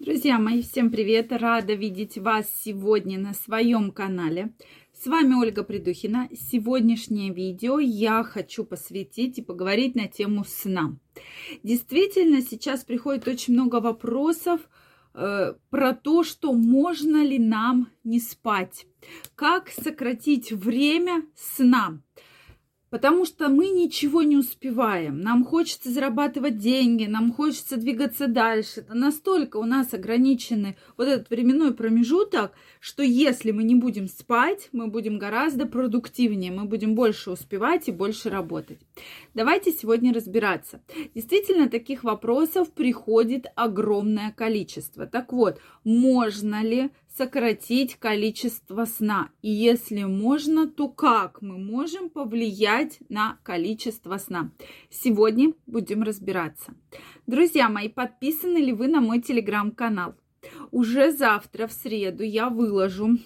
Друзья мои, всем привет! Рада видеть вас сегодня на своем канале. С вами Ольга Придухина. Сегодняшнее видео я хочу посвятить и поговорить на тему сна. Действительно, сейчас приходит очень много вопросов э, про то, что можно ли нам не спать, как сократить время сна. Потому что мы ничего не успеваем. Нам хочется зарабатывать деньги, нам хочется двигаться дальше. Настолько у нас ограниченный вот этот временной промежуток, что если мы не будем спать, мы будем гораздо продуктивнее, мы будем больше успевать и больше работать. Давайте сегодня разбираться. Действительно, таких вопросов приходит огромное количество. Так вот, можно ли сократить количество сна? И если можно, то как мы можем повлиять на количество сна? Сегодня будем разбираться. Друзья мои, подписаны ли вы на мой телеграм-канал? Уже завтра, в среду, я выложу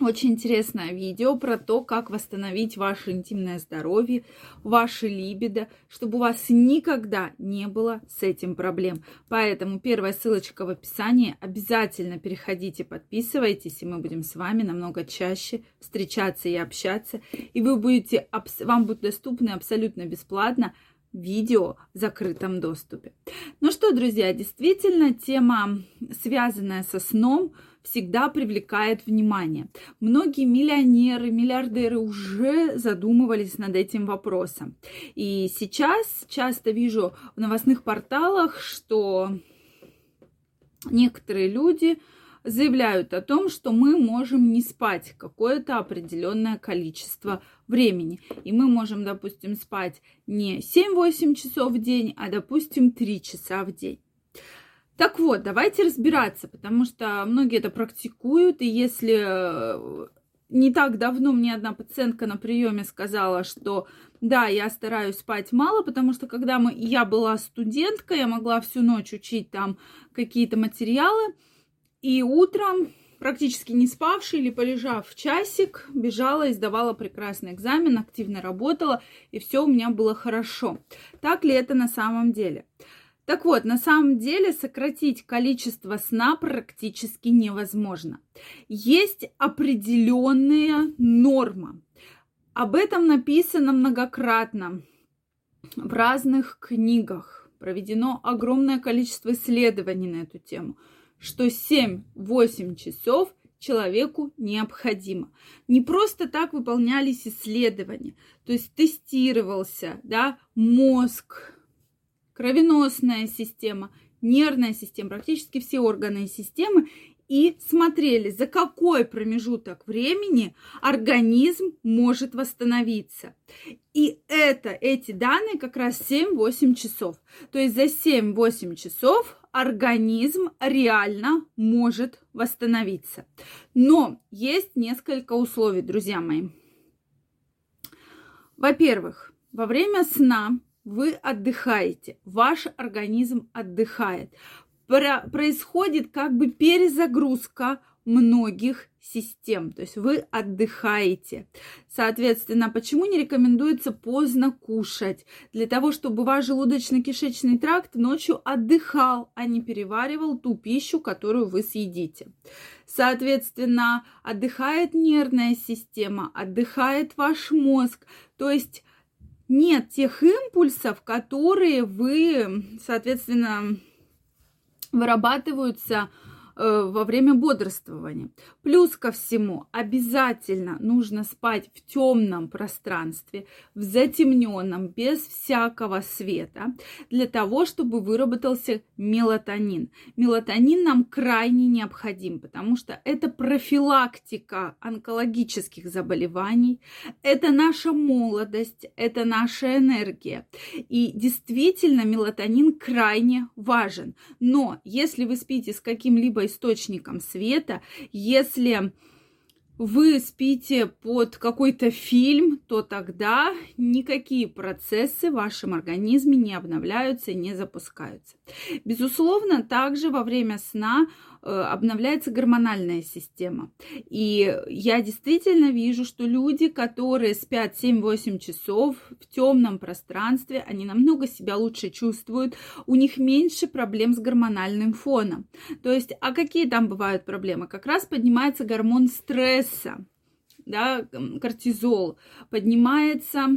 очень интересное видео про то, как восстановить ваше интимное здоровье, ваше либидо, чтобы у вас никогда не было с этим проблем. Поэтому первая ссылочка в описании. Обязательно переходите, подписывайтесь, и мы будем с вами намного чаще встречаться и общаться. И вы будете, вам будет доступны абсолютно бесплатно видео в закрытом доступе. Ну что, друзья, действительно, тема, связанная со сном, всегда привлекает внимание. Многие миллионеры, миллиардеры уже задумывались над этим вопросом. И сейчас часто вижу в новостных порталах, что некоторые люди заявляют о том, что мы можем не спать какое-то определенное количество времени. И мы можем, допустим, спать не 7-8 часов в день, а, допустим, 3 часа в день. Так вот, давайте разбираться, потому что многие это практикуют, и если э, не так давно мне одна пациентка на приеме сказала, что да, я стараюсь спать мало, потому что когда мы, я была студентка, я могла всю ночь учить там какие-то материалы, и утром, практически не спавший или полежав часик, бежала и сдавала прекрасный экзамен, активно работала, и все у меня было хорошо. Так ли это на самом деле? Так вот, на самом деле сократить количество сна практически невозможно. Есть определенная норма. Об этом написано многократно в разных книгах. Проведено огромное количество исследований на эту тему – что 7-8 часов человеку необходимо. Не просто так выполнялись исследования, то есть тестировался да, мозг, кровеносная система, нервная система, практически все органы и системы, и смотрели, за какой промежуток времени организм может восстановиться. И это, эти данные как раз 7-8 часов. То есть за 7-8 часов организм реально может восстановиться. Но есть несколько условий, друзья мои. Во-первых, во время сна вы отдыхаете, ваш организм отдыхает. Происходит как бы перезагрузка многих систем, то есть вы отдыхаете. Соответственно, почему не рекомендуется поздно кушать? Для того, чтобы ваш желудочно-кишечный тракт ночью отдыхал, а не переваривал ту пищу, которую вы съедите. Соответственно, отдыхает нервная система, отдыхает ваш мозг, то есть нет тех импульсов, которые вы, соответственно, вырабатываются во время бодрствования. Плюс ко всему, обязательно нужно спать в темном пространстве, в затемненном, без всякого света, для того, чтобы выработался мелатонин. Мелатонин нам крайне необходим, потому что это профилактика онкологических заболеваний, это наша молодость, это наша энергия. И действительно, мелатонин крайне важен. Но если вы спите с каким-либо источником света, если вы спите под какой-то фильм, то тогда никакие процессы в вашем организме не обновляются не запускаются. Безусловно, также во время сна обновляется гормональная система. И я действительно вижу, что люди, которые спят 7-8 часов в темном пространстве, они намного себя лучше чувствуют, у них меньше проблем с гормональным фоном. То есть, а какие там бывают проблемы? Как раз поднимается гормон стресса, стресса, да, кортизол, поднимается,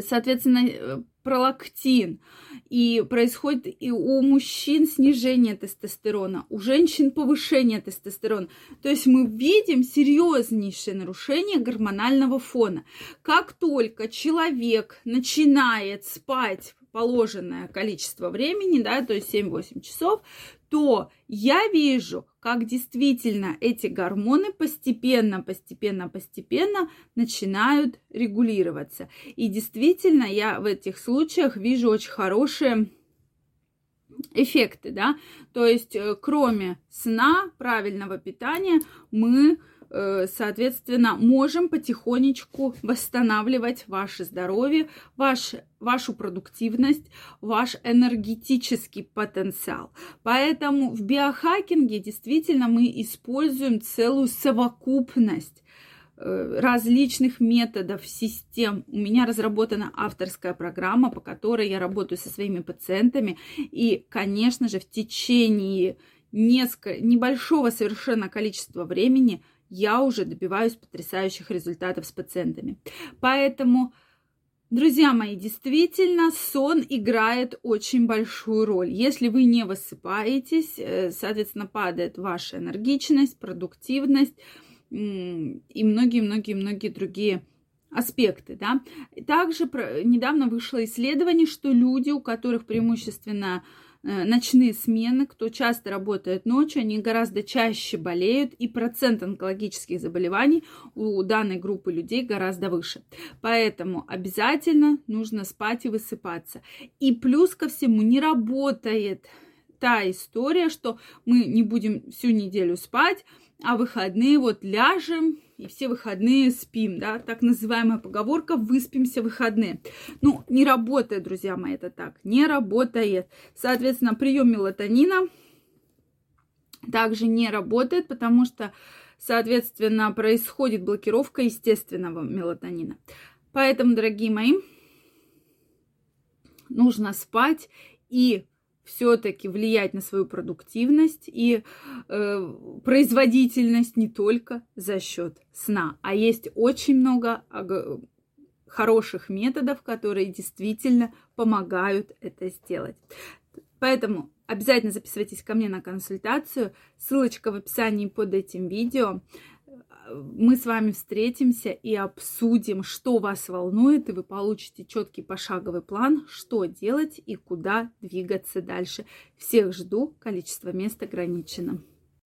соответственно, э, пролактин, и происходит и у мужчин снижение тестостерона, у женщин повышение тестостерона. То есть мы видим серьезнейшее нарушение гормонального фона. Как только человек начинает спать положенное количество времени, да, то есть 7-8 часов, то я вижу, как действительно эти гормоны постепенно, постепенно, постепенно начинают регулироваться. И действительно я в этих случаях вижу очень хорошие эффекты, да, то есть э, кроме сна, правильного питания, мы соответственно, можем потихонечку восстанавливать ваше здоровье, ваш, вашу продуктивность, ваш энергетический потенциал. Поэтому в биохакинге действительно мы используем целую совокупность э, различных методов, систем. У меня разработана авторская программа, по которой я работаю со своими пациентами. И, конечно же, в течение несколько, небольшого совершенно количества времени – я уже добиваюсь потрясающих результатов с пациентами. Поэтому, друзья мои, действительно сон играет очень большую роль. Если вы не высыпаетесь, э, соответственно, падает ваша энергичность, продуктивность и многие-многие-многие другие аспекты, да. Также недавно вышло исследование, что люди, у которых преимущественно ночные смены, кто часто работает ночью, они гораздо чаще болеют, и процент онкологических заболеваний у данной группы людей гораздо выше. Поэтому обязательно нужно спать и высыпаться. И плюс ко всему не работает та история, что мы не будем всю неделю спать, а выходные вот ляжем и все выходные спим, да, так называемая поговорка «выспимся выходные». Ну, не работает, друзья мои, это так, не работает. Соответственно, прием мелатонина также не работает, потому что, соответственно, происходит блокировка естественного мелатонина. Поэтому, дорогие мои, нужно спать и все-таки влиять на свою продуктивность и э, производительность не только за счет сна, а есть очень много хороших методов, которые действительно помогают это сделать. Поэтому обязательно записывайтесь ко мне на консультацию. Ссылочка в описании под этим видео мы с вами встретимся и обсудим, что вас волнует, и вы получите четкий пошаговый план, что делать и куда двигаться дальше. Всех жду, количество мест ограничено.